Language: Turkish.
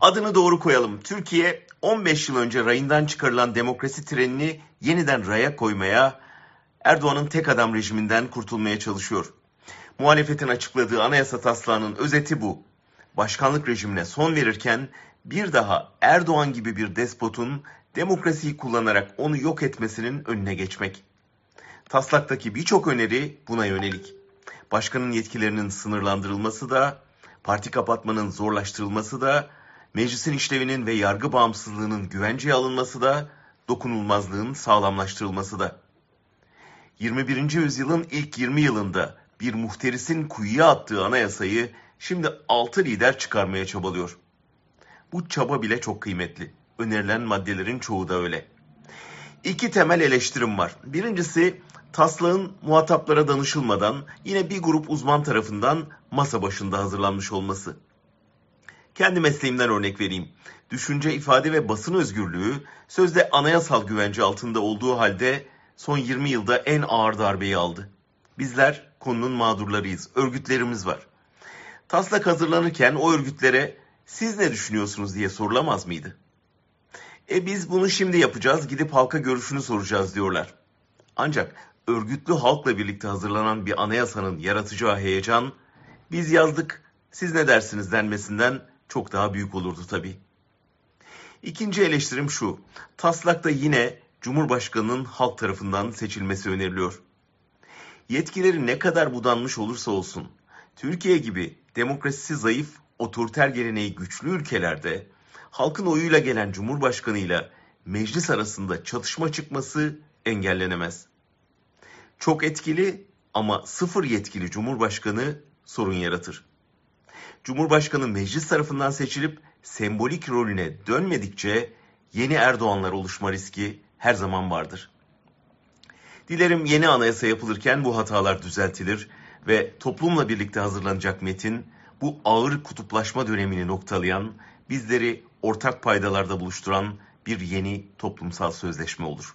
Adını doğru koyalım. Türkiye 15 yıl önce rayından çıkarılan demokrasi trenini yeniden raya koymaya, Erdoğan'ın tek adam rejiminden kurtulmaya çalışıyor. Muhalefetin açıkladığı anayasa taslağının özeti bu. Başkanlık rejimine son verirken bir daha Erdoğan gibi bir despotun demokrasiyi kullanarak onu yok etmesinin önüne geçmek. Taslaktaki birçok öneri buna yönelik. Başkanın yetkilerinin sınırlandırılması da, parti kapatmanın zorlaştırılması da, meclisin işlevinin ve yargı bağımsızlığının güvenceye alınması da, dokunulmazlığın sağlamlaştırılması da. 21. yüzyılın ilk 20 yılında bir muhterisin kuyuya attığı anayasayı şimdi 6 lider çıkarmaya çabalıyor. Bu çaba bile çok kıymetli. Önerilen maddelerin çoğu da öyle. İki temel eleştirim var. Birincisi taslağın muhataplara danışılmadan yine bir grup uzman tarafından masa başında hazırlanmış olması. Kendi mesleğimden örnek vereyim. Düşünce, ifade ve basın özgürlüğü sözde anayasal güvence altında olduğu halde son 20 yılda en ağır darbeyi aldı. Bizler konunun mağdurlarıyız, örgütlerimiz var. Taslak hazırlanırken o örgütlere siz ne düşünüyorsunuz diye sorulamaz mıydı? E biz bunu şimdi yapacağız, gidip halka görüşünü soracağız diyorlar. Ancak örgütlü halkla birlikte hazırlanan bir anayasanın yaratacağı heyecan, biz yazdık, siz ne dersiniz denmesinden çok daha büyük olurdu tabii. İkinci eleştirim şu, taslakta yine Cumhurbaşkanı'nın halk tarafından seçilmesi öneriliyor. Yetkileri ne kadar budanmış olursa olsun, Türkiye gibi demokrasisi zayıf, otoriter geleneği güçlü ülkelerde halkın oyuyla gelen Cumhurbaşkanı ile meclis arasında çatışma çıkması engellenemez. Çok etkili ama sıfır yetkili Cumhurbaşkanı sorun yaratır. Cumhurbaşkanı meclis tarafından seçilip sembolik rolüne dönmedikçe yeni Erdoğanlar oluşma riski her zaman vardır. Dilerim yeni anayasa yapılırken bu hatalar düzeltilir ve toplumla birlikte hazırlanacak metin bu ağır kutuplaşma dönemini noktalayan, bizleri ortak paydalarda buluşturan bir yeni toplumsal sözleşme olur.